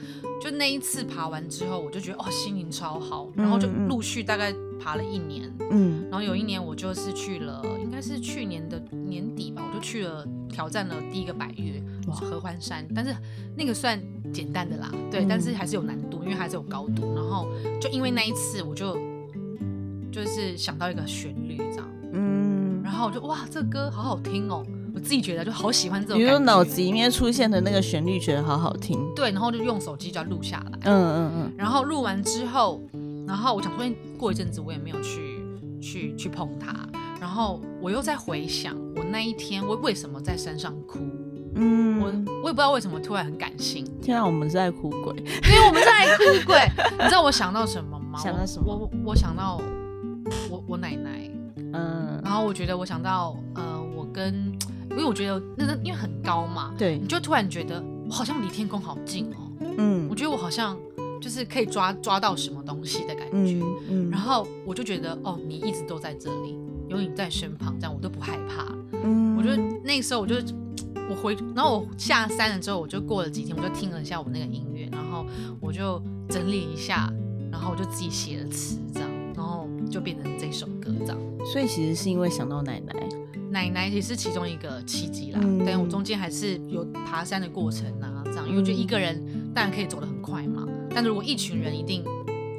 就那一次爬完之后，我就觉得哦，心情超好，然后就陆续大概爬了一年。嗯。然后有一年我就是去了，应该是去年的年底吧，我就去了挑战了第一个百越哇。合欢山，但是那个算简单的啦，对，嗯。但是还是有难度，因为还是有高度。然后就因为那一次，我就就是想到一个旋律这样，嗯，然后后我就哇，这歌好好听哦，我自己觉得就好喜欢这种比如说。脑子里面出现的那个旋律，觉得好好听。对，然后就用手机就要录下来。嗯嗯嗯，然后录完之后，然后我想说，过一阵子我也没有去去去碰它，然后我又在回想我那一天我为什么在山上哭，嗯，我我也不知道为什么突然很感性，天啊，我们是在哭鬼。因为我们是在哭鬼，你知道我想到什么吗？想到什么我我我想到我我奶奶，嗯，然后我觉得我想到呃，我跟因为我觉得那个因为很高嘛，对你，就突然觉得我好像离天空好近哦，嗯我觉得我好像就是可以抓抓到什么东西的感觉。嗯嗯，然后我就觉得，哦，你一直都在这里，有你在身旁，这样我都不害怕。嗯，我觉得那个时候，我就我回，然后我下山了之后，我就过了几天，我就听了一下我那个音乐，然后我就整理一下，然后我就自己写了词，这样，然后就变成这首歌这样。所以其实是因为想到奶奶。奶奶也是其中一个契机啦，嗯但我中间还是有爬山的过程啊，这样，因为我觉得一个人当然可以走得很快嘛，但如果一群人一定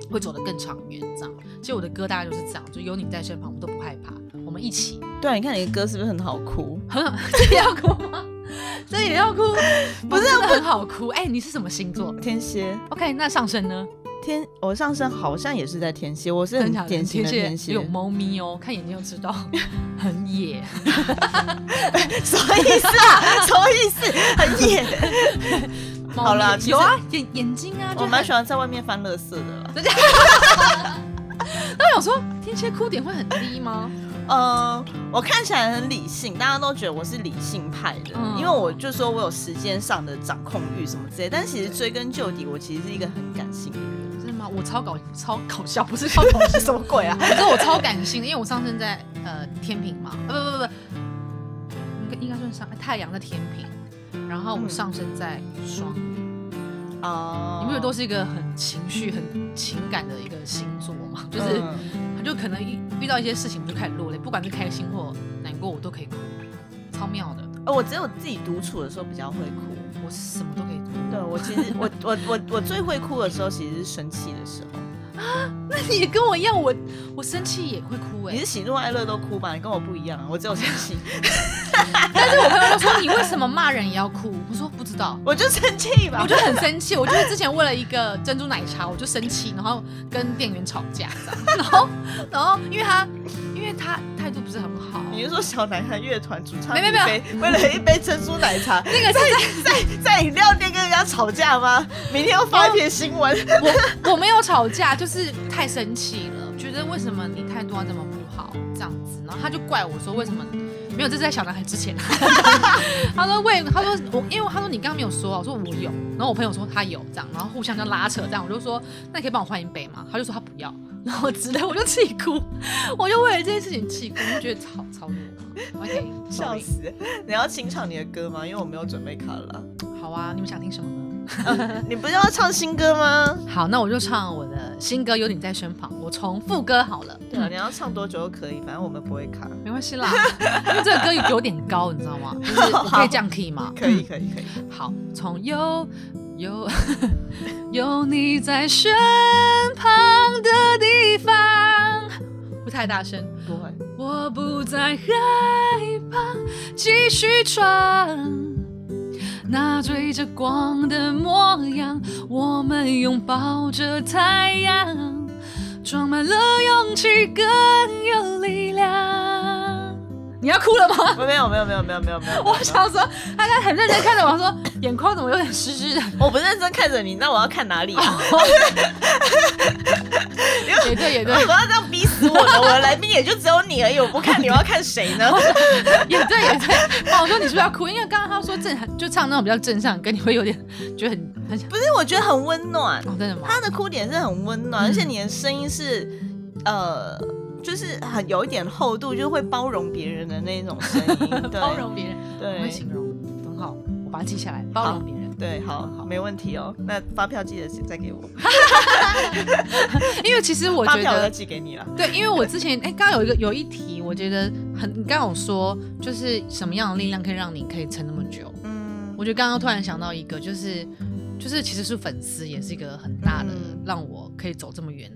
会走得更长远，这样。其实我的歌大概就是这样，就有你在身旁，我都不害怕，我们一起。对啊，你看你的歌是不是很好哭？这也要哭吗？这也要哭？不是，很好哭。哎、你是什么星座天蝎，？OK，那上升呢？天，我上身好像也是在天蝎，我是很典型的天蝎。有猫咪哦，看眼睛就知道，很野。什么意思啊？什么意思？很野。好了有啊，眼眼睛啊，我蛮喜欢。在外面翻乐色的啦。那我想说，天蝎哭点会很低吗？呃，我看起来很理性，大家都觉得我是理性派的，嗯因为我就说我有时间上的掌控欲什么之类，但其实追根究底，我其实是一个很感性的人。真的吗？我超搞超搞笑，不是超搞笑，什么鬼啊？可是我超感性的，因为我上升在呃天平嘛，呃不不不不，应该应该算上太阳的天平，然后我嗯上升在双鱼。哦你不觉得都是一个很情绪、很情感的一个星座吗？就是嗯他就可能一遇到一些事情，我就开始落泪，不管是开心或难过，我都可以哭，超妙的。呃我只有自己独处的时候比较会哭。我什么都可以哭。对我其实 我我我我最会哭的时候其实是生气的时候。啊那你也跟我一样，我我生气也会哭哎、你是喜怒哀乐都哭吧？你跟我不一样啊，我只有生气，但是我朋友就说你为什么骂人也要哭？我说不知道。我就生气吧。我就很生气，我就是之前为了一个珍珠奶茶，我就生气，然后跟店员吵架，然后然后因为他因为他态度不是很好，你是说小男孩乐团主唱没没没为了一杯珍珠奶茶，那个是在在在饮料店跟人家吵架吗？明天要发一篇新闻。我我没有吵架，就是太生气了，觉得为什么你态度要这么不好这样子，然后他就怪我说为什么没有，这是在小男孩之前，他说为他说我因为他说你刚刚没有说啊，我说我有，然后我朋友说他有这样，然后互相就拉扯这样，我就说那你可以帮我换一杯吗？他就说他不要，然后之类我就气哭，我就为了这件事情气哭，我就觉得超超弱。OK，笑死！你要清唱你的歌吗？因为我没有准备卡拉。好啊，你们想听什么呢？你不是要唱新歌吗？好，那我就唱我的新歌《有你在身旁》，我从副歌好了。对啊，你要唱多久都可以，反正我们不会卡。没关系啦，因为这个歌有点高，你知道吗？就是我可以降 key 吗？可以，可以，可以。好，从有有有你在身旁的地方，不太大声。不会。我不再害怕，继续闯。那追着光的模样，我们拥抱着太阳，装满了勇气，更有力。你要哭了吗？没有，没有，没有，没有，没有，没有。我想说，他刚才很认真看着我，说眼眶怎么有点湿湿的？我不认真看着你，那我要看哪里啊？也对，也对为什，么要这样逼死我呢？我的来宾也就只有你而已，我不看你，我要看谁呢？也对，也对。哦，我说你是不是要哭？因为刚刚他说正就唱那种比较正向，跟你会有点觉得很很不是，我觉得很温暖。哦，真的吗？他的哭点是很温暖，嗯而且你的声音是呃，就是很有一点厚度，就是会包容别人的那种声音。对包容别人，我会对形容很好，我把它记下来，包容别人。对，好，好没问题哦。那发票记得再给我，因为其实我觉得，寄给你了。对，因为我之前哎，刚刚有一个有一题，我觉得很，你刚刚有说，就是什么样的力量可以让你可以撑那么久？嗯，我觉得刚刚突然想到一个，就是就是其实是粉丝，也是一个很大的、嗯让我可以走这么远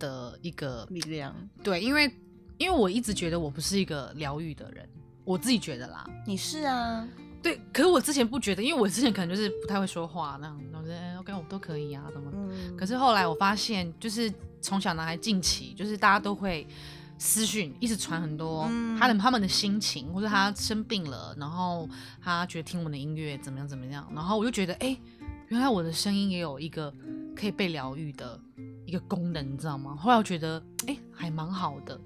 的的一个力量。对，因为因为我一直觉得我不是一个疗愈的人，我自己觉得啦。你是啊，对，可是我之前不觉得，因为我之前可能就是不太会说话那样，我觉得 OK 我都可以啊，怎么？嗯，可是后来我发现，就是从小男孩近期，就是大家都会私讯一直传很多嗯他的他们的心情，或者他生病了，然后他觉得听我们的音乐怎么样怎么样，然后我就觉得，哎、原来我的声音也有一个可以被疗愈的一个功能，你知道吗？后来我觉得，哎、还蛮好的，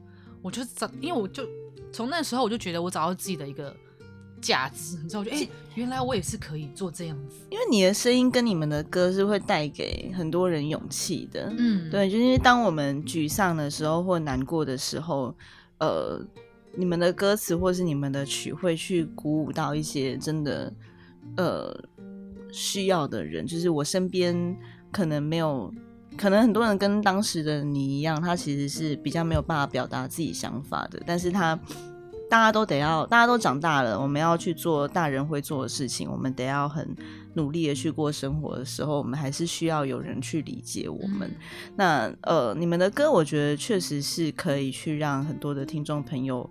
我就找，因为我就从那时候我就觉得我找到自己的一个价值，你知道，我觉得，哎、原来我也是可以做这样子，因为你的声音跟你们的歌是会带给很多人勇气的。嗯，对，就是因为当我们沮丧的时候或难过的时候，呃，你们的歌词或是你们的曲会去鼓舞到一些真的呃需要的人。就是我身边可能没有，可能很多人跟当时的你一样，他其实是比较没有办法表达自己想法的，但是他。大家都得要，大家都长大了，我们要去做大人会做的事情，我们得要很努力的去过生活的时候，我们还是需要有人去理解我们。那呃，你们的歌，我觉得确实是可以去让很多的听众朋友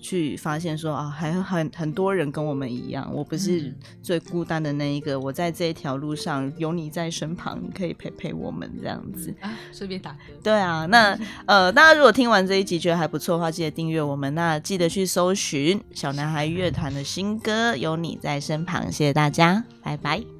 去发现说啊，还很很多人跟我们一样，我不是嗯最孤单的那一个，我在这一条路上有你在身旁，你可以陪陪我们这样子。啊，顺便打歌。对啊，那呃，大家如果听完这一集觉得还不错的话，记得订阅我们。那记得去搜寻小男孩乐团的新歌《有你在身旁》，谢谢大家。拜拜。